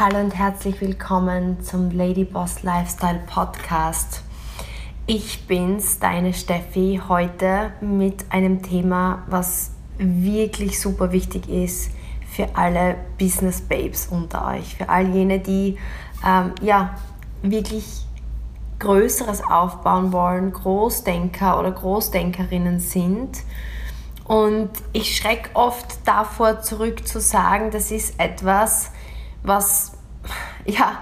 Hallo und herzlich willkommen zum Ladyboss Lifestyle Podcast. Ich bin's, deine Steffi, heute mit einem Thema, was wirklich super wichtig ist für alle Business Babes unter euch, für all jene, die ähm, ja wirklich Größeres aufbauen wollen, Großdenker oder Großdenkerinnen sind. Und ich schrecke oft davor zurück zu sagen, das ist etwas, was ja,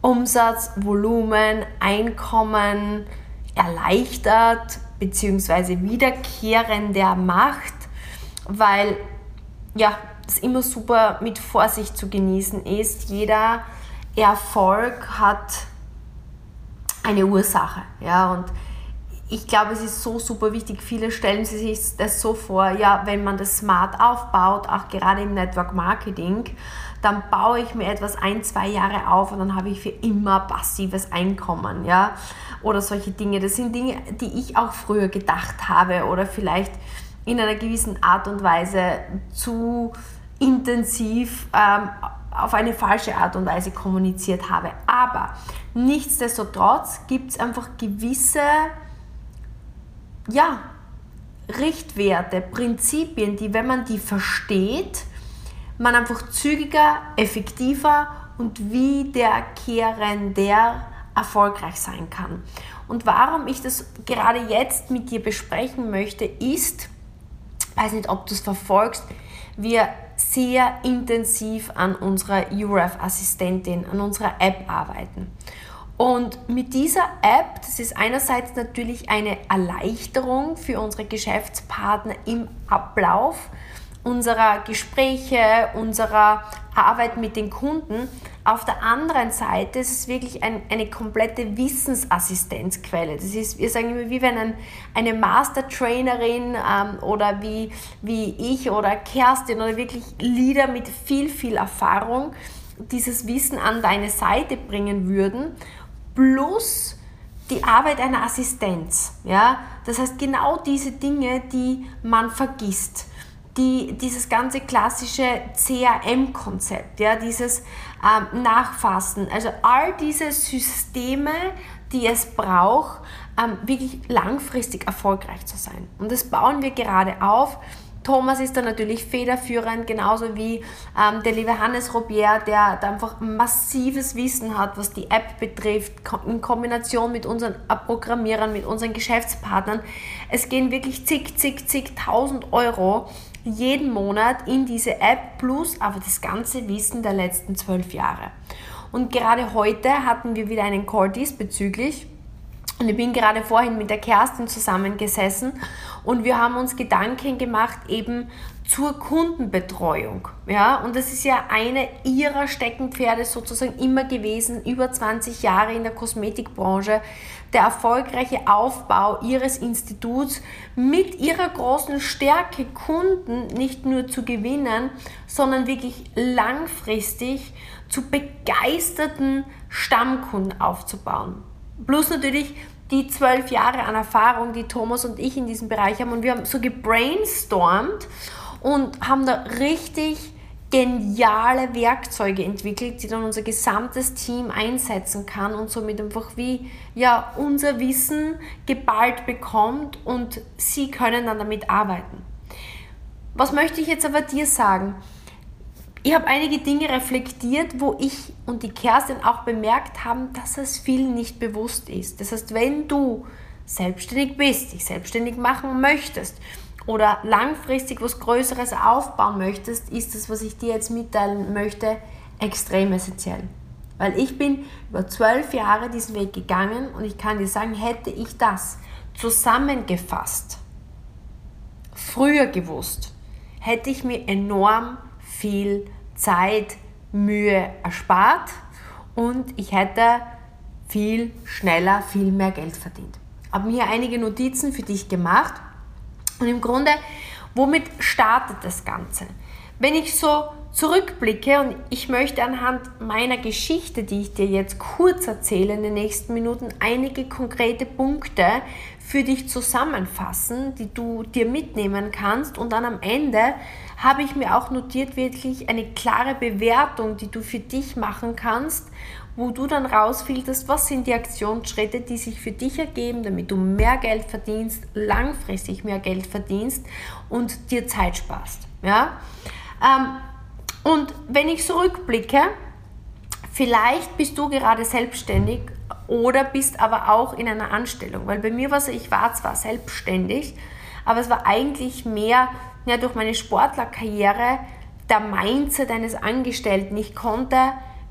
Umsatz, Volumen, Einkommen erleichtert bzw. wiederkehrender macht, weil ja, es immer super mit Vorsicht zu genießen ist. Jeder Erfolg hat eine Ursache. Ja, und ich glaube, es ist so super wichtig. Viele stellen sich das so vor, ja, wenn man das smart aufbaut, auch gerade im Network Marketing, dann baue ich mir etwas ein, zwei Jahre auf und dann habe ich für immer passives Einkommen, ja, oder solche Dinge. Das sind Dinge, die ich auch früher gedacht habe oder vielleicht in einer gewissen Art und Weise zu intensiv ähm, auf eine falsche Art und Weise kommuniziert habe. Aber nichtsdestotrotz gibt es einfach gewisse ja, Richtwerte, Prinzipien, die, wenn man die versteht, man einfach zügiger, effektiver und wiederkehrender erfolgreich sein kann. Und warum ich das gerade jetzt mit dir besprechen möchte, ist, weiß nicht, ob du es verfolgst, wir sehr intensiv an unserer UREF-Assistentin, an unserer App arbeiten. Und mit dieser App, das ist einerseits natürlich eine Erleichterung für unsere Geschäftspartner im Ablauf unserer Gespräche, unserer Arbeit mit den Kunden. Auf der anderen Seite ist es wirklich ein, eine komplette Wissensassistenzquelle. Das ist, wir sagen immer, wie wenn ein, eine Master-Trainerin ähm, oder wie, wie ich oder Kerstin oder wirklich Leader mit viel, viel Erfahrung dieses Wissen an deine Seite bringen würden, plus die Arbeit einer Assistenz. Ja? Das heißt, genau diese Dinge, die man vergisst die, dieses ganze klassische CRM-Konzept, ja, dieses ähm, Nachfassen, also all diese Systeme, die es braucht, ähm, wirklich langfristig erfolgreich zu sein. Und das bauen wir gerade auf. Thomas ist da natürlich federführend, genauso wie ähm, der liebe Hannes Robier, der da einfach massives Wissen hat, was die App betrifft, in Kombination mit unseren Programmierern, mit unseren Geschäftspartnern. Es gehen wirklich zig, zig, zig tausend Euro jeden Monat in diese App plus aber das ganze Wissen der letzten zwölf Jahre. Und gerade heute hatten wir wieder einen Call diesbezüglich. Und ich bin gerade vorhin mit der Kerstin zusammengesessen und wir haben uns Gedanken gemacht eben zur Kundenbetreuung. Ja, und das ist ja eine ihrer Steckenpferde sozusagen immer gewesen, über 20 Jahre in der Kosmetikbranche, der erfolgreiche Aufbau ihres Instituts mit ihrer großen Stärke, Kunden nicht nur zu gewinnen, sondern wirklich langfristig zu begeisterten Stammkunden aufzubauen. Plus natürlich die zwölf Jahre an Erfahrung, die Thomas und ich in diesem Bereich haben. Und wir haben so gebrainstormt und haben da richtig geniale Werkzeuge entwickelt, die dann unser gesamtes Team einsetzen kann und somit einfach wie ja, unser Wissen geballt bekommt und sie können dann damit arbeiten. Was möchte ich jetzt aber dir sagen? Ich habe einige Dinge reflektiert, wo ich und die Kerstin auch bemerkt haben, dass es vielen nicht bewusst ist. Das heißt, wenn du selbstständig bist, dich selbstständig machen möchtest oder langfristig was Größeres aufbauen möchtest, ist das, was ich dir jetzt mitteilen möchte, extrem essentiell. Weil ich bin über zwölf Jahre diesen Weg gegangen und ich kann dir sagen, hätte ich das zusammengefasst, früher gewusst, hätte ich mir enorm viel Zeit, Mühe erspart und ich hätte viel schneller, viel mehr Geld verdient. Ich habe mir einige Notizen für dich gemacht und im Grunde, womit startet das Ganze? Wenn ich so zurückblicke und ich möchte anhand meiner Geschichte, die ich dir jetzt kurz erzähle in den nächsten Minuten, einige konkrete Punkte für dich zusammenfassen, die du dir mitnehmen kannst. Und dann am Ende habe ich mir auch notiert, wirklich eine klare Bewertung, die du für dich machen kannst, wo du dann rausfilterst, was sind die Aktionsschritte, die sich für dich ergeben, damit du mehr Geld verdienst, langfristig mehr Geld verdienst und dir Zeit sparst. Ja? Ähm, und wenn ich zurückblicke, vielleicht bist du gerade selbstständig oder bist aber auch in einer Anstellung. Weil bei mir war es, ich war zwar selbstständig, aber es war eigentlich mehr ja, durch meine Sportlerkarriere der Mindset eines Angestellten. Ich konnte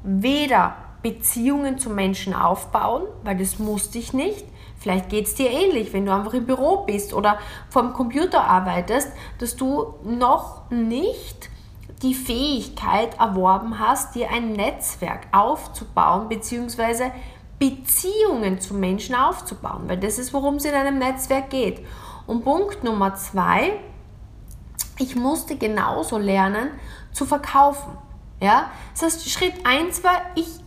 weder Beziehungen zu Menschen aufbauen, weil das musste ich nicht. Vielleicht geht es dir ähnlich, wenn du einfach im Büro bist oder vor dem Computer arbeitest, dass du noch nicht die Fähigkeit erworben hast, dir ein Netzwerk aufzubauen, beziehungsweise Beziehungen zu Menschen aufzubauen, weil das ist, worum es in einem Netzwerk geht. Und Punkt Nummer zwei, ich musste genauso lernen zu verkaufen. Ja? Das heißt, Schritt eins war, ich,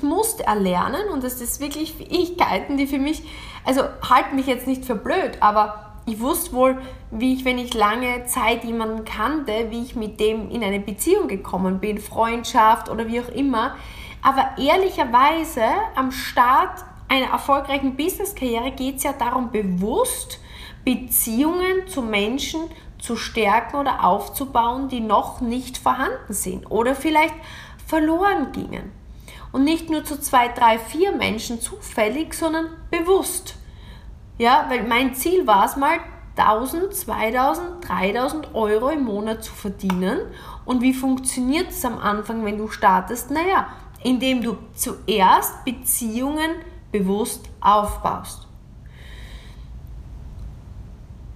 ich, musste erlernen und das ist wirklich Fähigkeiten, die für mich, also halten mich jetzt nicht für blöd, aber ich wusste wohl, wie ich, wenn ich lange Zeit jemanden kannte, wie ich mit dem in eine Beziehung gekommen bin, Freundschaft oder wie auch immer. Aber ehrlicherweise am Start einer erfolgreichen Business-Karriere geht es ja darum, bewusst Beziehungen zu Menschen zu stärken oder aufzubauen, die noch nicht vorhanden sind oder vielleicht verloren gingen. Und nicht nur zu zwei, drei, vier Menschen zufällig, sondern bewusst. Ja, weil mein Ziel war es mal, 1000, 2000, 3000 Euro im Monat zu verdienen. Und wie funktioniert es am Anfang, wenn du startest? Naja, indem du zuerst Beziehungen bewusst aufbaust.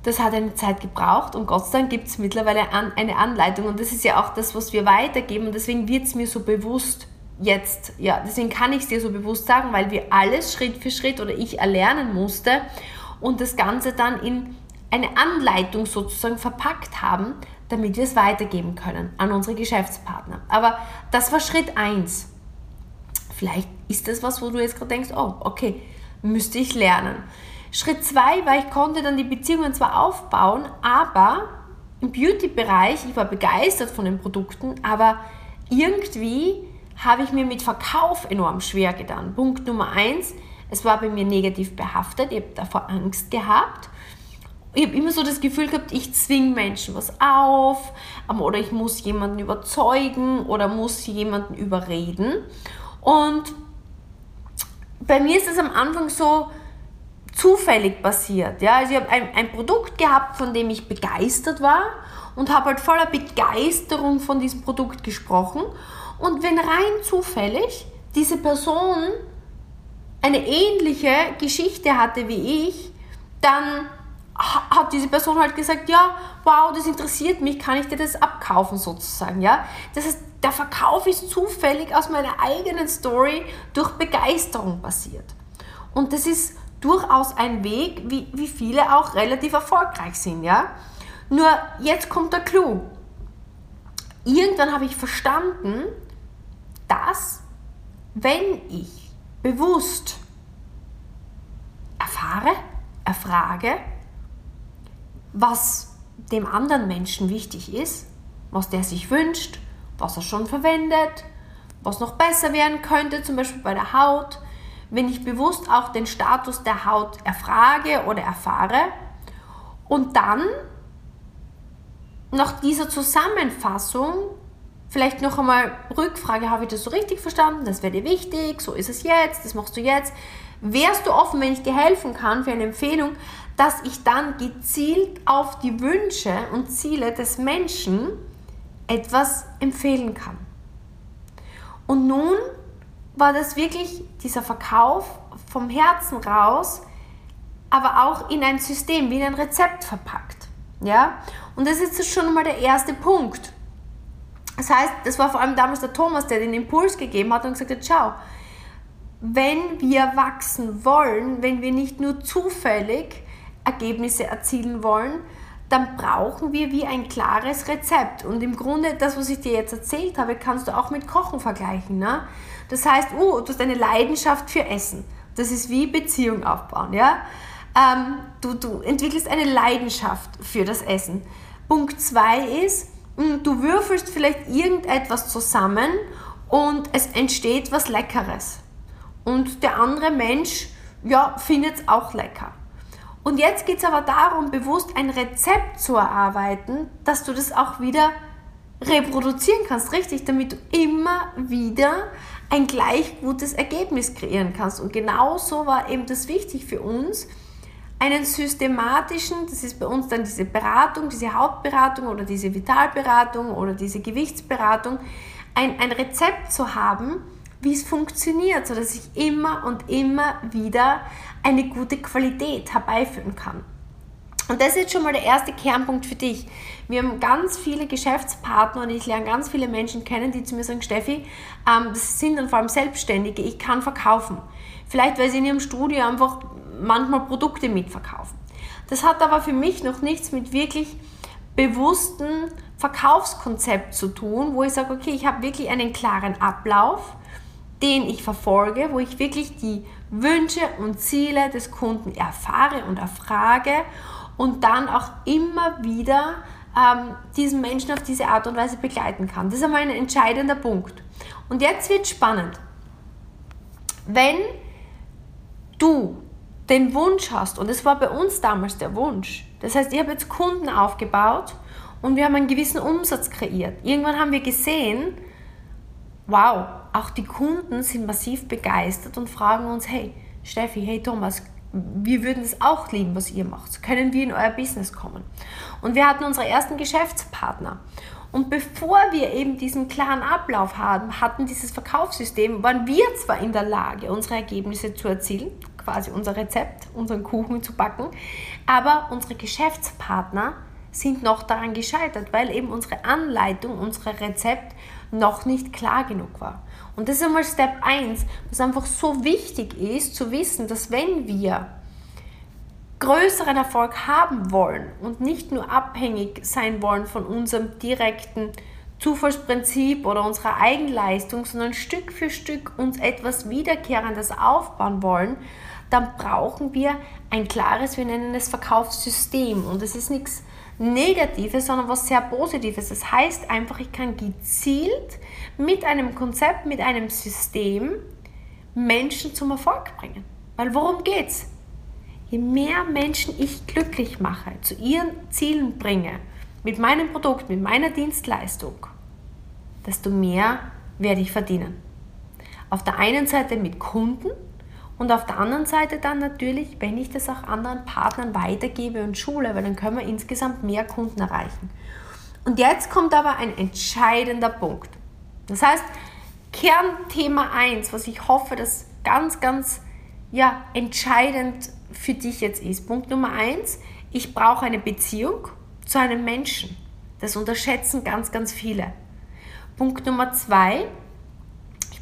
Das hat eine Zeit gebraucht und Gott sei Dank gibt es mittlerweile eine Anleitung und das ist ja auch das, was wir weitergeben und deswegen wird es mir so bewusst jetzt, ja, deswegen kann ich es dir so bewusst sagen, weil wir alles Schritt für Schritt oder ich erlernen musste und das Ganze dann in eine Anleitung sozusagen verpackt haben, damit wir es weitergeben können an unsere Geschäftspartner. Aber das war Schritt 1. Vielleicht ist das was, wo du jetzt gerade denkst, oh, okay, müsste ich lernen. Schritt 2 war, ich konnte dann die Beziehungen zwar aufbauen, aber im Beauty-Bereich, ich war begeistert von den Produkten, aber irgendwie habe ich mir mit Verkauf enorm schwer getan. Punkt Nummer eins, es war bei mir negativ behaftet, ich habe davor Angst gehabt. Ich habe immer so das Gefühl gehabt, ich zwinge Menschen was auf ähm, oder ich muss jemanden überzeugen oder muss jemanden überreden. Und bei mir ist es am Anfang so zufällig passiert. Ja? Also ich habe ein, ein Produkt gehabt, von dem ich begeistert war und habe halt voller Begeisterung von diesem Produkt gesprochen und wenn rein zufällig diese Person eine ähnliche Geschichte hatte wie ich, dann hat diese Person halt gesagt, ja, wow, das interessiert mich, kann ich dir das abkaufen sozusagen, ja? Das heißt, der Verkauf ist zufällig aus meiner eigenen Story durch Begeisterung passiert. Und das ist durchaus ein Weg, wie, wie viele auch relativ erfolgreich sind, ja? Nur jetzt kommt der Clou. Irgendwann habe ich verstanden, dass, wenn ich bewusst erfahre, erfrage, was dem anderen Menschen wichtig ist, was der sich wünscht, was er schon verwendet, was noch besser werden könnte, zum Beispiel bei der Haut, wenn ich bewusst auch den Status der Haut erfrage oder erfahre und dann nach dieser Zusammenfassung Vielleicht noch einmal Rückfrage, habe ich das so richtig verstanden? Das wäre dir wichtig, so ist es jetzt, das machst du jetzt. Wärst du offen, wenn ich dir helfen kann für eine Empfehlung, dass ich dann gezielt auf die Wünsche und Ziele des Menschen etwas empfehlen kann? Und nun war das wirklich dieser Verkauf vom Herzen raus, aber auch in ein System, wie in ein Rezept verpackt. Ja? Und das ist schon mal der erste Punkt. Das heißt, das war vor allem damals der Thomas, der den Impuls gegeben hat und gesagt hat, schau, wenn wir wachsen wollen, wenn wir nicht nur zufällig Ergebnisse erzielen wollen, dann brauchen wir wie ein klares Rezept. Und im Grunde, das, was ich dir jetzt erzählt habe, kannst du auch mit Kochen vergleichen. Ne? Das heißt, oh, du hast eine Leidenschaft für Essen. Das ist wie Beziehung aufbauen. Ja? Ähm, du, du entwickelst eine Leidenschaft für das Essen. Punkt 2 ist, hm, du würfelst vielleicht irgendetwas zusammen und es entsteht was Leckeres. Und der andere Mensch ja, findet es auch lecker. Und jetzt geht es aber darum, bewusst ein Rezept zu erarbeiten, dass du das auch wieder reproduzieren kannst, richtig, damit du immer wieder ein gleich gutes Ergebnis kreieren kannst. Und genau so war eben das wichtig für uns, einen systematischen, das ist bei uns dann diese Beratung, diese Hautberatung oder diese Vitalberatung oder diese Gewichtsberatung, ein, ein Rezept zu haben, wie es funktioniert, sodass ich immer und immer wieder eine gute Qualität herbeiführen kann. Und das ist jetzt schon mal der erste Kernpunkt für dich. Wir haben ganz viele Geschäftspartner und ich lerne ganz viele Menschen kennen, die zu mir sagen, Steffi, ähm, das sind dann vor allem Selbstständige, ich kann verkaufen. Vielleicht, weil sie in ihrem Studio einfach manchmal Produkte mitverkaufen. Das hat aber für mich noch nichts mit wirklich bewussten Verkaufskonzept zu tun, wo ich sage, okay, ich habe wirklich einen klaren Ablauf, den ich verfolge, wo ich wirklich die Wünsche und Ziele des Kunden erfahre und erfrage und dann auch immer wieder ähm, diesen Menschen auf diese Art und Weise begleiten kann. Das ist einmal ein entscheidender Punkt. Und jetzt wird spannend. Wenn du den Wunsch hast, und es war bei uns damals der Wunsch, das heißt, ich habe jetzt Kunden aufgebaut und wir haben einen gewissen Umsatz kreiert. Irgendwann haben wir gesehen, wow, auch die Kunden sind massiv begeistert und fragen uns, hey Steffi, hey Thomas, wir würden es auch lieben, was ihr macht. Können wir in euer Business kommen? Und wir hatten unsere ersten Geschäftspartner. Und bevor wir eben diesen klaren Ablauf haben, hatten dieses Verkaufssystem, waren wir zwar in der Lage, unsere Ergebnisse zu erzielen, quasi unser Rezept, unseren Kuchen zu backen, aber unsere Geschäftspartner sind noch daran gescheitert, weil eben unsere Anleitung, unser Rezept noch nicht klar genug war. Und das ist einmal Step 1, was einfach so wichtig ist, zu wissen, dass wenn wir größeren Erfolg haben wollen und nicht nur abhängig sein wollen von unserem direkten Zufallsprinzip oder unserer Eigenleistung, sondern Stück für Stück uns etwas Wiederkehrendes aufbauen wollen, dann brauchen wir ein klares, wir nennen es Verkaufssystem. Und das ist nichts Negatives, sondern was sehr Positives. Das heißt einfach, ich kann gezielt mit einem Konzept, mit einem System Menschen zum Erfolg bringen. Weil worum geht's? Je mehr Menschen ich glücklich mache, zu ihren Zielen bringe, mit meinem Produkt, mit meiner Dienstleistung, desto mehr werde ich verdienen. Auf der einen Seite mit Kunden, und auf der anderen Seite dann natürlich, wenn ich das auch anderen Partnern weitergebe und schule, weil dann können wir insgesamt mehr Kunden erreichen. Und jetzt kommt aber ein entscheidender Punkt. Das heißt, Kernthema 1, was ich hoffe, dass ganz, ganz ja, entscheidend für dich jetzt ist. Punkt Nummer 1, ich brauche eine Beziehung zu einem Menschen. Das unterschätzen ganz, ganz viele. Punkt Nummer 2,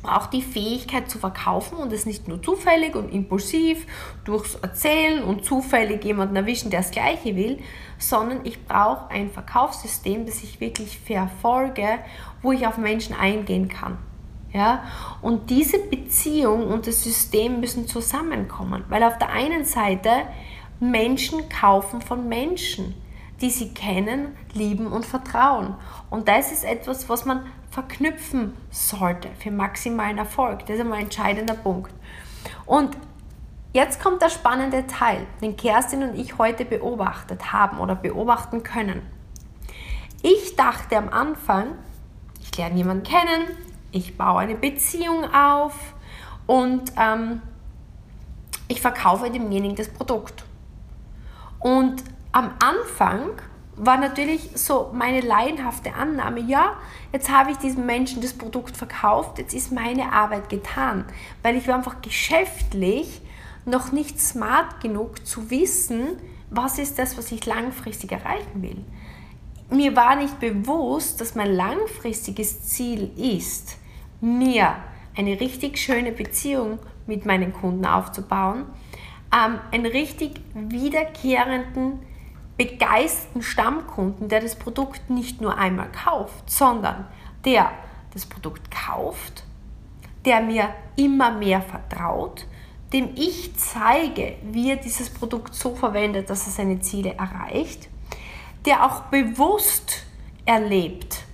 brauche die Fähigkeit zu verkaufen und es nicht nur zufällig und impulsiv durchs Erzählen und zufällig jemanden erwischen, der das Gleiche will, sondern ich brauche ein Verkaufssystem, das ich wirklich verfolge, wo ich auf Menschen eingehen kann. Ja? Und diese Beziehung und das System müssen zusammenkommen, weil auf der einen Seite Menschen kaufen von Menschen, die sie kennen, lieben und vertrauen. Und das ist etwas, was man verknüpfen sollte für maximalen Erfolg. Das ist einmal ein entscheidender Punkt. Und jetzt kommt der spannende Teil, den Kerstin und ich heute beobachtet haben oder beobachten können. Ich dachte am Anfang, ich lerne jemanden kennen, ich baue eine Beziehung auf und ähm, ich verkaufe demjenigen das Produkt. Und am Anfang war natürlich so meine laienhafte Annahme, ja, jetzt habe ich diesem Menschen das Produkt verkauft, jetzt ist meine Arbeit getan, weil ich war einfach geschäftlich noch nicht smart genug zu wissen, was ist das, was ich langfristig erreichen will. Mir war nicht bewusst, dass mein langfristiges Ziel ist, mir eine richtig schöne Beziehung mit meinen Kunden aufzubauen, ähm, einen richtig wiederkehrenden begeisterten Stammkunden, der das Produkt nicht nur einmal kauft, sondern der das Produkt kauft, der mir immer mehr vertraut, dem ich zeige, wie er dieses Produkt so verwendet, dass er seine Ziele erreicht, der auch bewusst erlebt,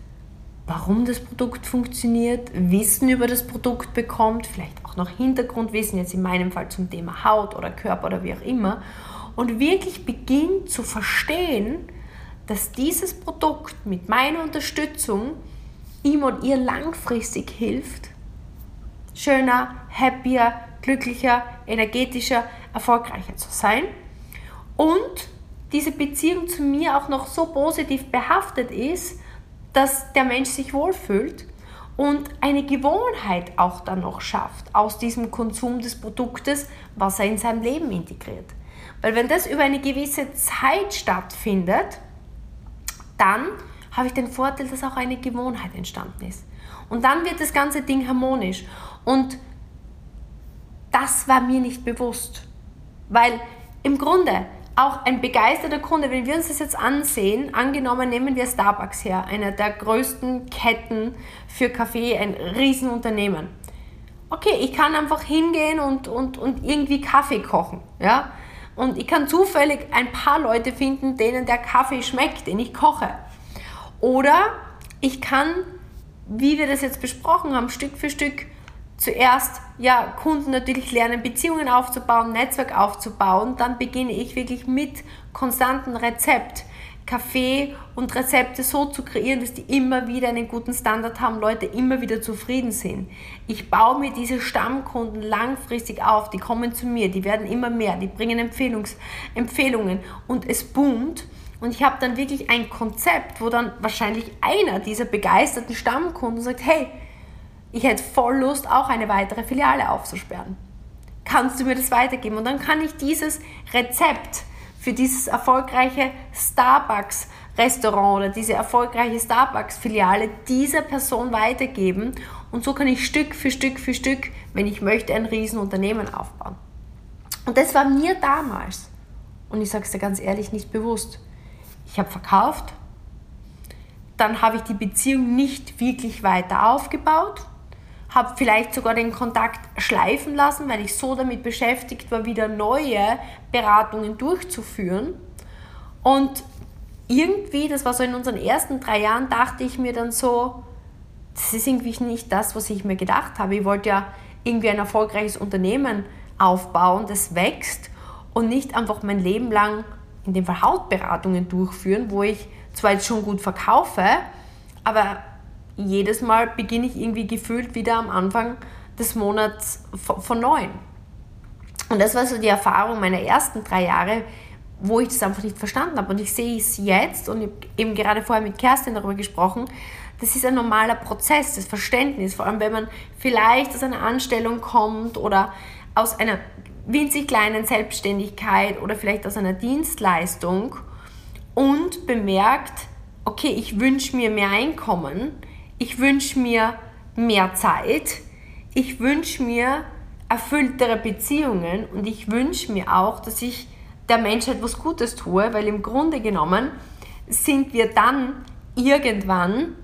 warum das Produkt funktioniert, Wissen über das Produkt bekommt, vielleicht auch noch Hintergrundwissen, jetzt in meinem Fall zum Thema Haut oder Körper oder wie auch immer, und wirklich beginnt zu verstehen, dass dieses Produkt mit meiner Unterstützung ihm und ihr langfristig hilft, schöner, happier, glücklicher, energetischer, erfolgreicher zu sein und diese Beziehung zu mir auch noch so positiv behaftet ist, dass der Mensch sich wohlfühlt und eine Gewohnheit auch dann noch schafft aus diesem Konsum des Produktes, was er in sein Leben integriert. Weil wenn das über eine gewisse Zeit stattfindet, dann habe ich den Vorteil, dass auch eine Gewohnheit entstanden ist. Und dann wird das ganze Ding harmonisch. Und das war mir nicht bewusst. Weil im Grunde auch ein begeisterter Kunde, wenn wir uns das jetzt ansehen, angenommen nehmen wir Starbucks her, einer der größten Ketten für Kaffee, ein Riesenunternehmen. Okay, ich kann einfach hingehen und, und, und irgendwie Kaffee kochen. Ja? Und ich kann zufällig ein paar Leute finden, denen der Kaffee schmeckt, den ich koche. Oder ich kann, wie wir das jetzt besprochen haben, Stück für Stück zuerst ja, Kunden natürlich lernen, Beziehungen aufzubauen, Netzwerk aufzubauen. Dann beginne ich wirklich mit konstanten Rezept, Kaffee und Rezepte so zu kreieren, dass die immer wieder einen guten Standard haben, Leute immer wieder zufrieden sind. Ich baue mir diese Stammkunden langfristig auf, die kommen zu mir, die werden immer mehr, die bringen Empfehlungs Empfehlungen und es boomt. Und ich habe dann wirklich ein Konzept, wo dann wahrscheinlich einer dieser begeisterten Stammkunden sagt, hey, ich hätte voll Lust, auch eine weitere Filiale aufzusperren. Kannst du mir das weitergeben? Und dann kann ich dieses Rezept für dieses erfolgreiche Starbucks-Restaurant oder diese erfolgreiche Starbucks-Filiale dieser Person weitergeben. Und so kann ich Stück für Stück für Stück, wenn ich möchte, ein Riesenunternehmen aufbauen. Und das war mir damals, und ich sage es dir ganz ehrlich, nicht bewusst. Ich habe verkauft, dann habe ich die Beziehung nicht wirklich weiter aufgebaut habe vielleicht sogar den Kontakt schleifen lassen, weil ich so damit beschäftigt war, wieder neue Beratungen durchzuführen. Und irgendwie, das war so in unseren ersten drei Jahren, dachte ich mir dann so, das ist irgendwie nicht das, was ich mir gedacht habe. Ich wollte ja irgendwie ein erfolgreiches Unternehmen aufbauen, das wächst und nicht einfach mein Leben lang in dem Fall Hautberatungen durchführen, wo ich zwar jetzt schon gut verkaufe, aber jedes Mal beginne ich irgendwie gefühlt wieder am Anfang des Monats von neuem. Und das war so die Erfahrung meiner ersten drei Jahre, wo ich das einfach nicht verstanden habe. Und ich sehe es jetzt und eben gerade vorher mit Kerstin darüber gesprochen, das ist ein normaler Prozess, das Verständnis, vor allem wenn man vielleicht aus einer Anstellung kommt oder aus einer winzig kleinen Selbstständigkeit oder vielleicht aus einer Dienstleistung und bemerkt, okay, ich wünsche mir mehr Einkommen, ich wünsche mir mehr Zeit, ich wünsche mir erfülltere Beziehungen und ich wünsche mir auch, dass ich der Menschheit was Gutes tue, weil im Grunde genommen sind wir dann irgendwann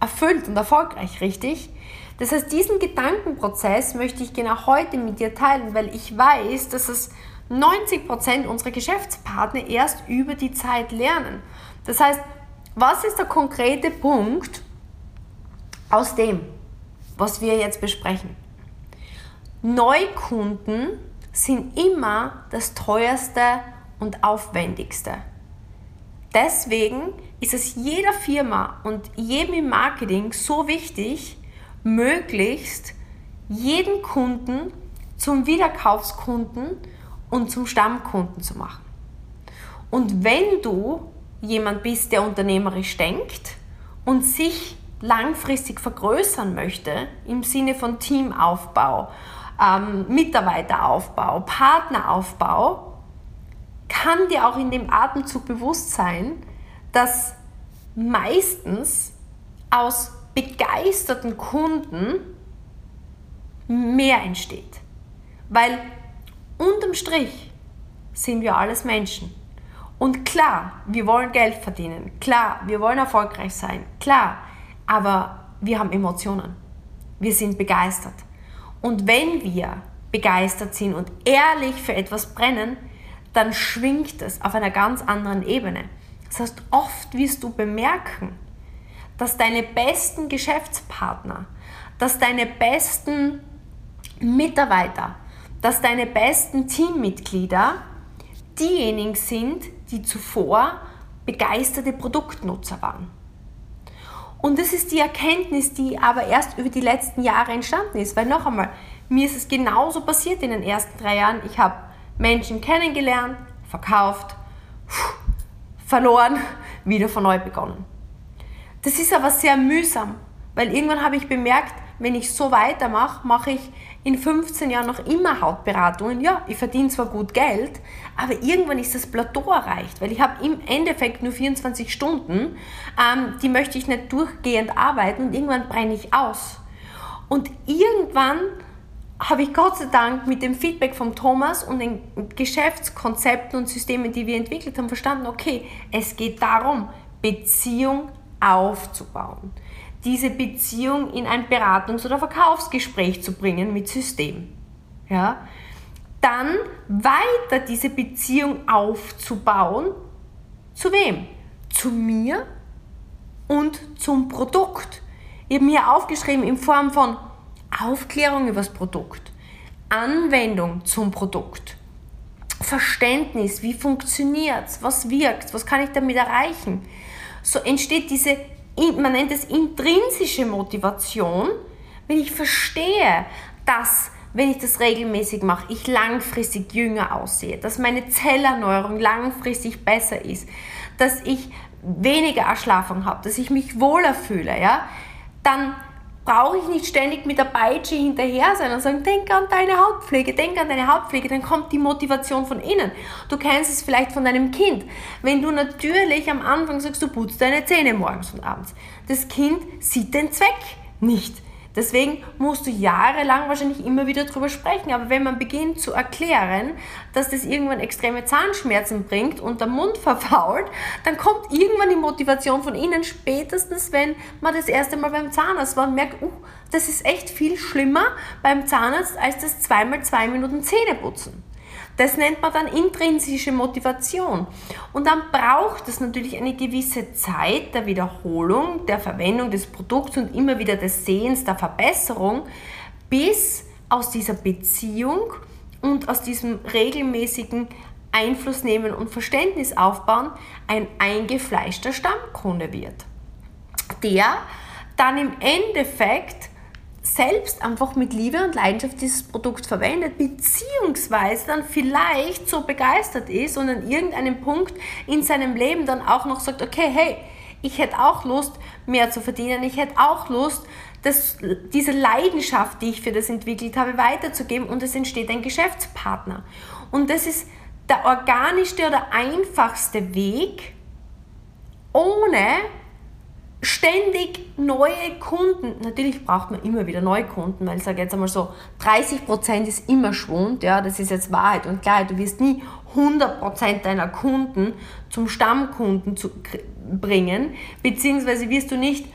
erfüllt und erfolgreich, richtig? Das heißt, diesen Gedankenprozess möchte ich genau heute mit dir teilen, weil ich weiß, dass es 90% unserer Geschäftspartner erst über die Zeit lernen. Das heißt, was ist der konkrete Punkt, aus dem, was wir jetzt besprechen. Neukunden sind immer das teuerste und aufwendigste. Deswegen ist es jeder Firma und jedem im Marketing so wichtig, möglichst jeden Kunden zum Wiederkaufskunden und zum Stammkunden zu machen. Und wenn du jemand bist, der unternehmerisch denkt und sich langfristig vergrößern möchte, im Sinne von Teamaufbau, ähm, Mitarbeiteraufbau, Partneraufbau, kann dir auch in dem Atemzug bewusst sein, dass meistens aus begeisterten Kunden mehr entsteht. Weil unterm Strich sind wir alles Menschen. Und klar, wir wollen Geld verdienen. Klar, wir wollen erfolgreich sein. Klar, aber wir haben Emotionen. Wir sind begeistert. Und wenn wir begeistert sind und ehrlich für etwas brennen, dann schwingt es auf einer ganz anderen Ebene. Das heißt, oft wirst du bemerken, dass deine besten Geschäftspartner, dass deine besten Mitarbeiter, dass deine besten Teammitglieder diejenigen sind, die zuvor begeisterte Produktnutzer waren. Und das ist die Erkenntnis, die aber erst über die letzten Jahre entstanden ist. Weil noch einmal, mir ist es genauso passiert in den ersten drei Jahren. Ich habe Menschen kennengelernt, verkauft, verloren, wieder von neu begonnen. Das ist aber sehr mühsam, weil irgendwann habe ich bemerkt, wenn ich so weitermache, mache ich in 15 Jahren noch immer Hautberatungen. Ja, ich verdiene zwar gut Geld, aber irgendwann ist das Plateau erreicht, weil ich habe im Endeffekt nur 24 Stunden, ähm, die möchte ich nicht durchgehend arbeiten und irgendwann brenne ich aus. Und irgendwann habe ich Gott sei Dank mit dem Feedback von Thomas und den Geschäftskonzepten und Systemen, die wir entwickelt haben, verstanden, okay, es geht darum, Beziehung aufzubauen diese Beziehung in ein Beratungs- oder Verkaufsgespräch zu bringen mit System. Ja? Dann weiter diese Beziehung aufzubauen. Zu wem? Zu mir und zum Produkt. Ich habe mir aufgeschrieben in Form von Aufklärung über das Produkt, Anwendung zum Produkt, Verständnis, wie funktioniert es, was wirkt, was kann ich damit erreichen. So entsteht diese man nennt es intrinsische Motivation, wenn ich verstehe, dass wenn ich das regelmäßig mache, ich langfristig jünger aussehe, dass meine Zellerneuerung langfristig besser ist, dass ich weniger Erschlafung habe, dass ich mich wohler fühle, ja, dann brauche ich nicht ständig mit der Peitsche hinterher sein und sagen, denk an deine Hautpflege, denk an deine Hautpflege, dann kommt die Motivation von innen. Du kennst es vielleicht von deinem Kind. Wenn du natürlich am Anfang sagst, du putzt deine Zähne morgens und abends, das Kind sieht den Zweck nicht. Deswegen musst du jahrelang wahrscheinlich immer wieder darüber sprechen. Aber wenn man beginnt zu erklären, dass das irgendwann extreme Zahnschmerzen bringt und der Mund verfault, dann kommt irgendwann die Motivation von innen, spätestens wenn man das erste Mal beim Zahnarzt war und merkt, uh, das ist echt viel schlimmer beim Zahnarzt als das zweimal zwei Minuten Zähneputzen. Das nennt man dann intrinsische Motivation. Und dann braucht es natürlich eine gewisse Zeit der Wiederholung, der Verwendung des Produkts und immer wieder des Sehens, der Verbesserung, bis aus dieser Beziehung und aus diesem regelmäßigen Einfluss nehmen und Verständnis aufbauen ein eingefleischter Stammkunde wird. Der dann im Endeffekt selbst einfach mit Liebe und Leidenschaft dieses Produkt verwendet, beziehungsweise dann vielleicht so begeistert ist und an irgendeinem Punkt in seinem Leben dann auch noch sagt, okay, hey, ich hätte auch Lust, mehr zu verdienen, ich hätte auch Lust, das, diese Leidenschaft, die ich für das entwickelt habe, weiterzugeben und es entsteht ein Geschäftspartner. Und das ist der organischste oder einfachste Weg, ohne ständig neue Kunden. Natürlich braucht man immer wieder neue Kunden, weil ich sage jetzt einmal so, 30% ist immer Schwund, ja, das ist jetzt Wahrheit und klar, du wirst nie 100% deiner Kunden zum Stammkunden zu bringen, beziehungsweise wirst du nicht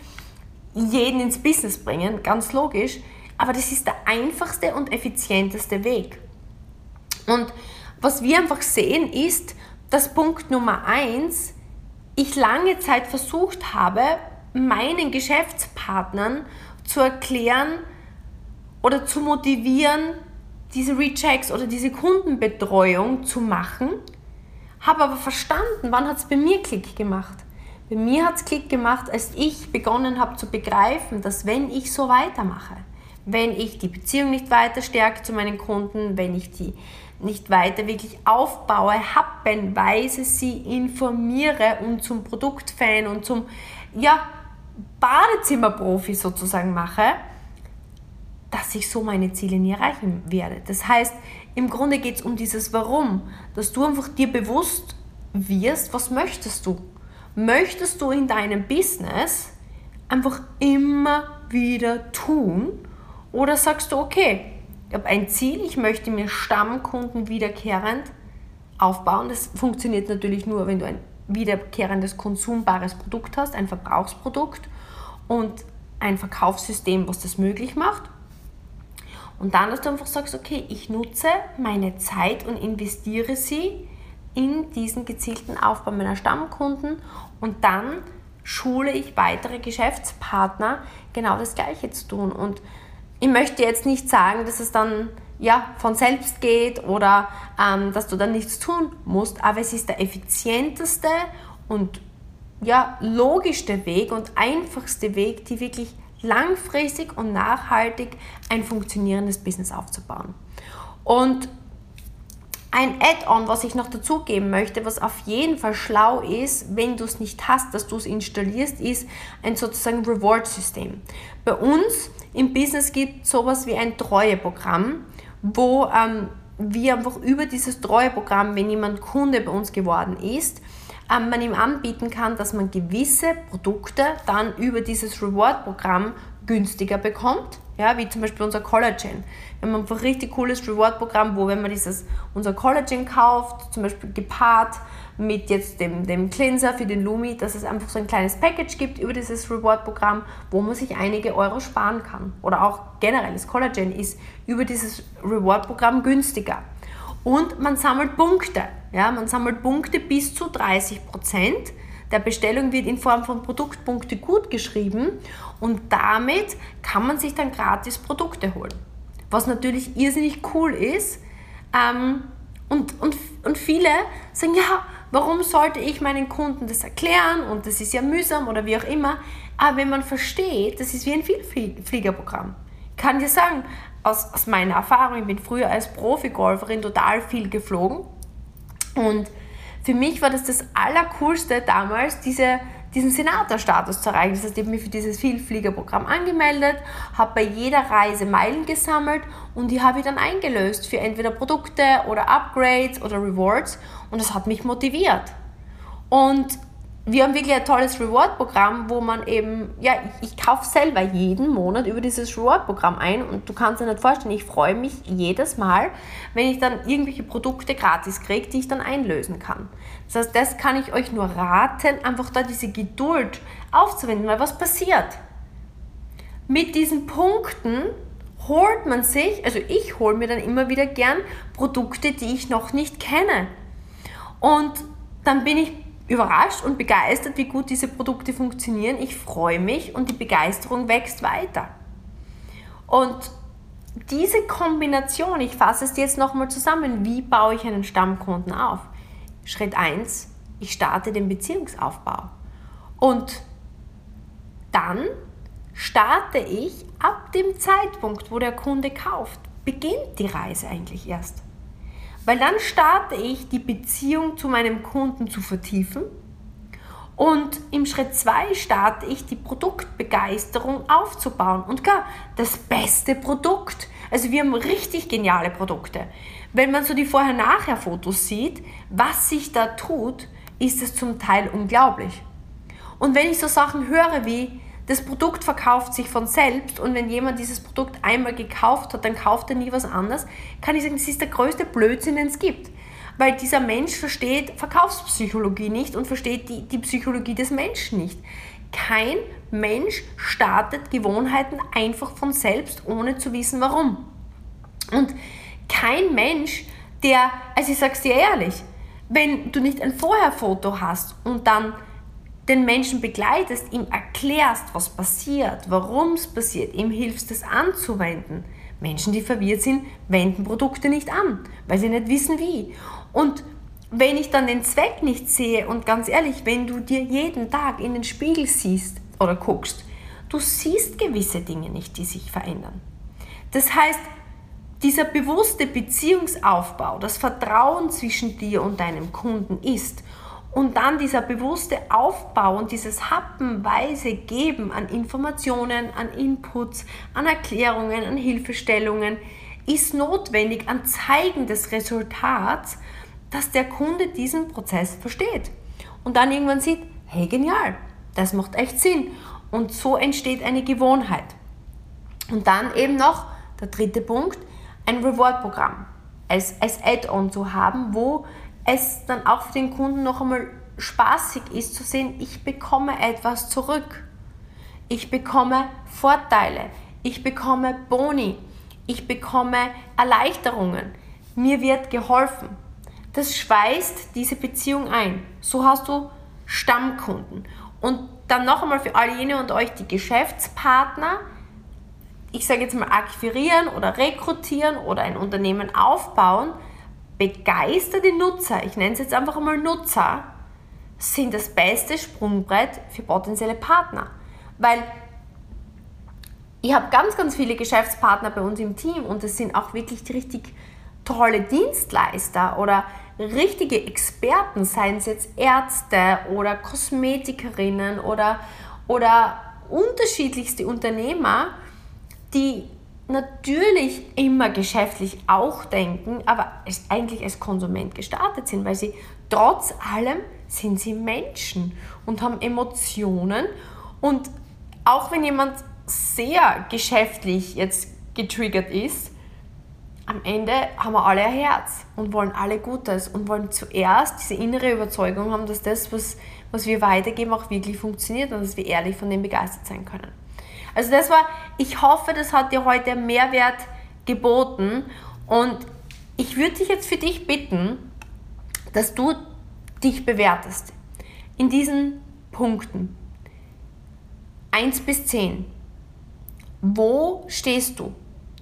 jeden ins Business bringen, ganz logisch, aber das ist der einfachste und effizienteste Weg. Und was wir einfach sehen ist, dass Punkt Nummer eins ich lange Zeit versucht habe, meinen Geschäftspartnern zu erklären oder zu motivieren, diese Rechecks oder diese Kundenbetreuung zu machen, habe aber verstanden, wann hat es bei mir Klick gemacht. Bei mir hat es Klick gemacht, als ich begonnen habe zu begreifen, dass wenn ich so weitermache, wenn ich die Beziehung nicht weiter stärke zu meinen Kunden, wenn ich die nicht weiter wirklich aufbaue, happenweise sie informiere und zum Produktfan und zum ja, Badezimmerprofi sozusagen mache, dass ich so meine Ziele nie erreichen werde. Das heißt, im Grunde geht es um dieses Warum, dass du einfach dir bewusst wirst, was möchtest du? Möchtest du in deinem Business einfach immer wieder tun oder sagst du, okay, ich habe ein Ziel, ich möchte mir Stammkunden wiederkehrend aufbauen. Das funktioniert natürlich nur, wenn du ein wiederkehrendes konsumbares Produkt hast, ein Verbrauchsprodukt und ein Verkaufssystem, was das möglich macht. Und dann, dass du einfach sagst, okay, ich nutze meine Zeit und investiere sie in diesen gezielten Aufbau meiner Stammkunden und dann schule ich weitere Geschäftspartner genau das Gleiche zu tun. Und ich möchte jetzt nicht sagen, dass es dann ja, von selbst geht oder ähm, dass du dann nichts tun musst, aber es ist der effizienteste und ja, logischste Weg und einfachste Weg, die wirklich langfristig und nachhaltig ein funktionierendes Business aufzubauen. Und ein Add-on, was ich noch dazugeben möchte, was auf jeden Fall schlau ist, wenn du es nicht hast, dass du es installierst, ist ein sozusagen Reward-System. Bei uns im Business gibt es sowas wie ein Treueprogramm, wo ähm, wir einfach über dieses Treueprogramm, wenn jemand Kunde bei uns geworden ist, ähm, man ihm anbieten kann, dass man gewisse Produkte dann über dieses Reward-Programm günstiger bekommt. Ja, wie zum Beispiel unser Collagen. Wir haben einfach ein richtig cooles Reward-Programm, wo wenn man dieses, unser Collagen kauft, zum Beispiel gepaart mit jetzt dem, dem Cleanser für den Lumi, dass es einfach so ein kleines Package gibt über dieses Reward-Programm, wo man sich einige Euro sparen kann. Oder auch generell das Collagen ist über dieses Reward-Programm günstiger. Und man sammelt Punkte. Ja, man sammelt Punkte bis zu 30 Prozent der Bestellung wird in Form von Produktpunkte gut geschrieben und damit kann man sich dann gratis Produkte holen. Was natürlich irrsinnig cool ist. Ähm, und, und, und viele sagen, ja, warum sollte ich meinen Kunden das erklären und das ist ja mühsam oder wie auch immer. Aber wenn man versteht, das ist wie ein Vielfliegerprogramm. Ich kann dir sagen, aus, aus meiner Erfahrung, ich bin früher als Profi-Golferin total viel geflogen und für mich war das das Allercoolste damals, diese, diesen Senatorstatus zu erreichen. Das heißt, ich habe mich für dieses Vielfliegerprogramm angemeldet, habe bei jeder Reise Meilen gesammelt und die habe ich dann eingelöst für entweder Produkte oder Upgrades oder Rewards und das hat mich motiviert. Und wir haben wirklich ein tolles Reward-Programm, wo man eben, ja, ich, kaufe selber jeden Monat über dieses Reward-Programm ein und du kannst dir nicht vorstellen, ich freue mich jedes Mal, wenn ich dann irgendwelche Produkte gratis kriege, die ich dann einlösen kann. Das heißt, das kann ich euch nur raten, einfach da diese Geduld aufzuwenden, weil was passiert? Mit diesen Punkten holt man sich, also ich hole mir dann immer wieder gern Produkte, die ich noch nicht kenne. Und dann bin ich überrascht und begeistert, wie gut diese Produkte funktionieren. Ich freue mich und die Begeisterung wächst weiter. Und diese Kombination, ich fasse es jetzt nochmal zusammen, wie baue ich einen Stammkunden auf? Schritt 1, ich starte den Beziehungsaufbau. Und dann starte ich ab dem Zeitpunkt, wo der Kunde kauft, beginnt die Reise eigentlich erst. Weil dann starte ich, die Beziehung zu meinem Kunden zu vertiefen. Und im Schritt 2 starte ich, die Produktbegeisterung aufzubauen. Und klar, das beste Produkt. Also wir haben richtig geniale Produkte. Wenn man so die Vorher-Nachher-Fotos sieht, was sich da tut, ist es zum Teil unglaublich. Und wenn ich so Sachen höre wie, das Produkt verkauft sich von selbst und wenn jemand dieses Produkt einmal gekauft hat, dann kauft er nie was anderes, kann ich sagen, das ist der größte Blödsinn, den es gibt. Weil dieser Mensch versteht Verkaufspsychologie nicht und versteht die, die Psychologie des Menschen nicht. Kein Mensch startet Gewohnheiten einfach von selbst, ohne zu wissen warum. Und kein Mensch, der, also ich sage es dir ehrlich, wenn du nicht ein Vorherfoto hast und dann den Menschen begleitest, ihm erklärst, was passiert, warum es passiert, ihm hilfst, es anzuwenden. Menschen, die verwirrt sind, wenden Produkte nicht an, weil sie nicht wissen wie. Und wenn ich dann den Zweck nicht sehe, und ganz ehrlich, wenn du dir jeden Tag in den Spiegel siehst oder guckst, du siehst gewisse Dinge nicht, die sich verändern. Das heißt, dieser bewusste Beziehungsaufbau, das Vertrauen zwischen dir und deinem Kunden ist und dann dieser bewusste Aufbau und dieses happenweise Geben an Informationen, an Inputs, an Erklärungen, an Hilfestellungen ist notwendig an Zeigen des Resultats, dass der Kunde diesen Prozess versteht. Und dann irgendwann sieht, hey genial, das macht echt Sinn. Und so entsteht eine Gewohnheit. Und dann eben noch der dritte Punkt, ein Reward-Programm als, als Add-on zu haben, wo es dann auch für den Kunden noch einmal spaßig ist zu sehen, ich bekomme etwas zurück. Ich bekomme Vorteile. Ich bekomme Boni. Ich bekomme Erleichterungen. Mir wird geholfen. Das schweißt diese Beziehung ein. So hast du Stammkunden. Und dann noch einmal für all jene und euch, die Geschäftspartner, ich sage jetzt mal akquirieren oder rekrutieren oder ein Unternehmen aufbauen, begeisterte Nutzer, ich nenne es jetzt einfach mal Nutzer, sind das beste Sprungbrett für potenzielle Partner. Weil ich habe ganz, ganz viele Geschäftspartner bei uns im Team und es sind auch wirklich die richtig tolle Dienstleister oder richtige Experten, seien es jetzt Ärzte oder Kosmetikerinnen oder, oder unterschiedlichste Unternehmer, die natürlich immer geschäftlich auch denken, aber eigentlich als Konsument gestartet sind, weil sie trotz allem sind sie Menschen und haben Emotionen und auch wenn jemand sehr geschäftlich jetzt getriggert ist, am Ende haben wir alle ein Herz und wollen alle Gutes und wollen zuerst diese innere Überzeugung haben, dass das, was, was wir weitergeben, auch wirklich funktioniert und dass wir ehrlich von dem begeistert sein können. Also das war, ich hoffe, das hat dir heute Mehrwert geboten und ich würde dich jetzt für dich bitten, dass du dich bewertest. In diesen Punkten. 1 bis 10. Wo stehst du?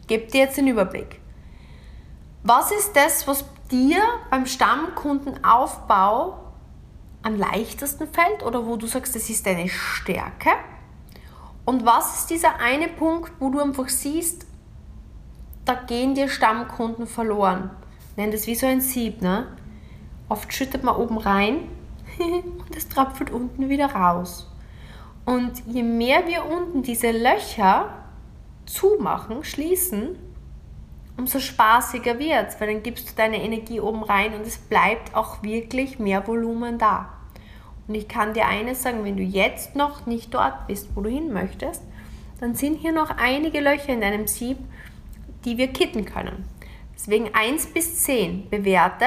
Gib dir jetzt den Überblick. Was ist das, was dir beim Stammkundenaufbau am leichtesten fällt oder wo du sagst, das ist deine Stärke? Und was ist dieser eine Punkt, wo du einfach siehst, da gehen dir Stammkunden verloren? Nenn das wie so ein Sieb, ne? Oft schüttet man oben rein und es tröpfelt unten wieder raus. Und je mehr wir unten diese Löcher zumachen, schließen, umso spaßiger wird es, weil dann gibst du deine Energie oben rein und es bleibt auch wirklich mehr Volumen da. Und ich kann dir eines sagen, wenn du jetzt noch nicht dort bist, wo du hin möchtest, dann sind hier noch einige Löcher in deinem Sieb, die wir kitten können. Deswegen 1 bis 10 bewerte,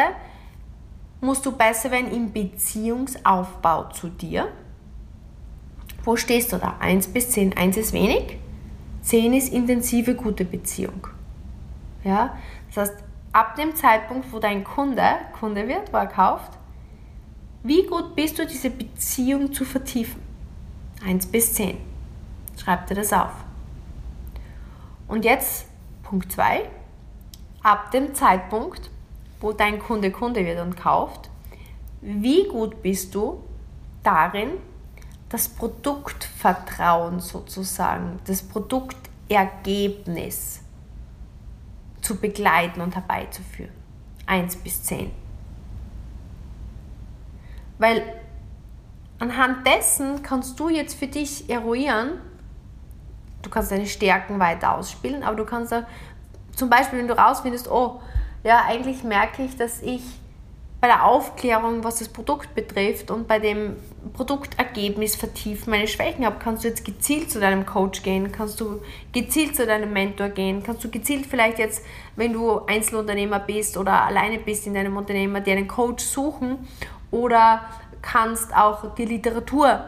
musst du besser werden im Beziehungsaufbau zu dir. Wo stehst du da? 1 bis 10. 1 ist wenig, 10 ist intensive, gute Beziehung. Ja? Das heißt, ab dem Zeitpunkt, wo dein Kunde Kunde wird, wo er kauft, wie gut bist du, diese Beziehung zu vertiefen? 1 bis 10. Schreib dir das auf. Und jetzt Punkt 2. Ab dem Zeitpunkt, wo dein Kunde Kunde wird und kauft, wie gut bist du darin, das Produktvertrauen sozusagen, das Produktergebnis zu begleiten und herbeizuführen? 1 bis 10. Weil anhand dessen kannst du jetzt für dich eruieren, du kannst deine Stärken weiter ausspielen, aber du kannst auch, zum Beispiel, wenn du rausfindest, oh, ja, eigentlich merke ich, dass ich bei der Aufklärung, was das Produkt betrifft und bei dem Produktergebnis vertieft meine Schwächen habe, kannst du jetzt gezielt zu deinem Coach gehen, kannst du gezielt zu deinem Mentor gehen, kannst du gezielt vielleicht jetzt, wenn du Einzelunternehmer bist oder alleine bist in deinem Unternehmer, dir einen Coach suchen oder kannst auch die Literatur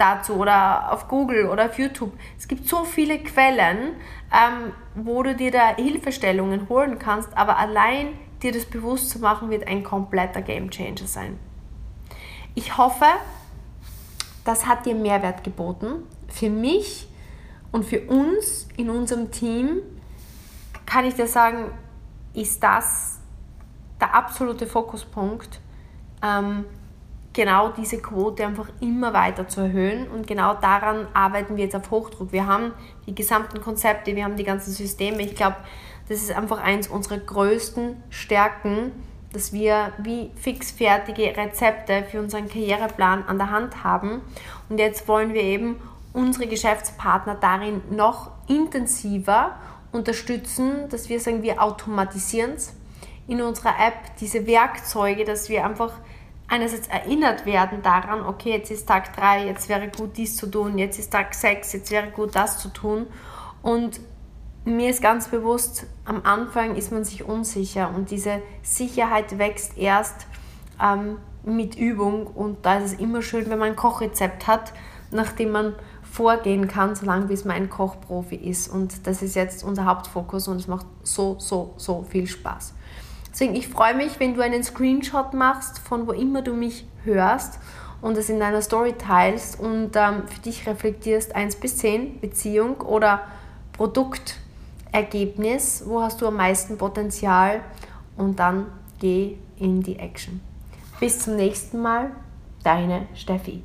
dazu oder auf Google oder auf YouTube. Es gibt so viele Quellen, ähm, wo du dir da Hilfestellungen holen kannst, aber allein dir das bewusst zu machen, wird ein kompletter Game Changer sein. Ich hoffe, das hat dir Mehrwert geboten. Für mich und für uns in unserem Team kann ich dir sagen, ist das der absolute Fokuspunkt ähm, genau diese Quote einfach immer weiter zu erhöhen. Und genau daran arbeiten wir jetzt auf Hochdruck. Wir haben die gesamten Konzepte, wir haben die ganzen Systeme. Ich glaube, das ist einfach eins unserer größten Stärken, dass wir wie fixfertige Rezepte für unseren Karriereplan an der Hand haben. Und jetzt wollen wir eben unsere Geschäftspartner darin noch intensiver unterstützen, dass wir sagen, wir automatisieren es in unserer App, diese Werkzeuge, dass wir einfach einerseits erinnert werden daran, okay, jetzt ist Tag 3, jetzt wäre gut dies zu tun, jetzt ist Tag 6, jetzt wäre gut das zu tun. Und mir ist ganz bewusst, am Anfang ist man sich unsicher und diese Sicherheit wächst erst ähm, mit Übung und da ist es immer schön, wenn man ein Kochrezept hat, nachdem man vorgehen kann, solange bis mein Kochprofi ist. Und das ist jetzt unser Hauptfokus und es macht so, so, so viel Spaß. Deswegen, ich freue mich, wenn du einen Screenshot machst, von wo immer du mich hörst und es in deiner Story teilst und ähm, für dich reflektierst 1 bis 10 Beziehung oder Produktergebnis, wo hast du am meisten Potenzial und dann geh in die Action. Bis zum nächsten Mal, deine Steffi.